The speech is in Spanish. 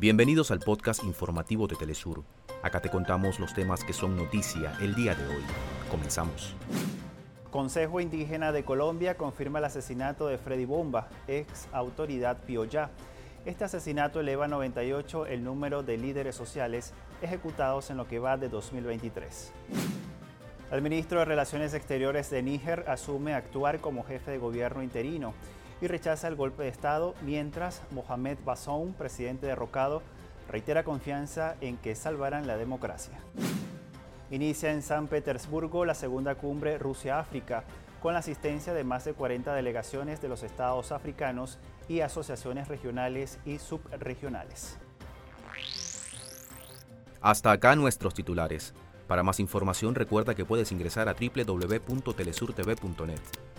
Bienvenidos al podcast informativo de Telesur. Acá te contamos los temas que son noticia el día de hoy. Comenzamos. Consejo Indígena de Colombia confirma el asesinato de Freddy Bomba, ex autoridad Pioya. Este asesinato eleva a 98 el número de líderes sociales ejecutados en lo que va de 2023. El ministro de Relaciones Exteriores de Níger asume actuar como jefe de gobierno interino y rechaza el golpe de Estado, mientras Mohamed Bazoum, presidente derrocado, reitera confianza en que salvarán la democracia. Inicia en San Petersburgo la segunda cumbre Rusia-África, con la asistencia de más de 40 delegaciones de los estados africanos y asociaciones regionales y subregionales. Hasta acá nuestros titulares. Para más información recuerda que puedes ingresar a www.telesurtv.net.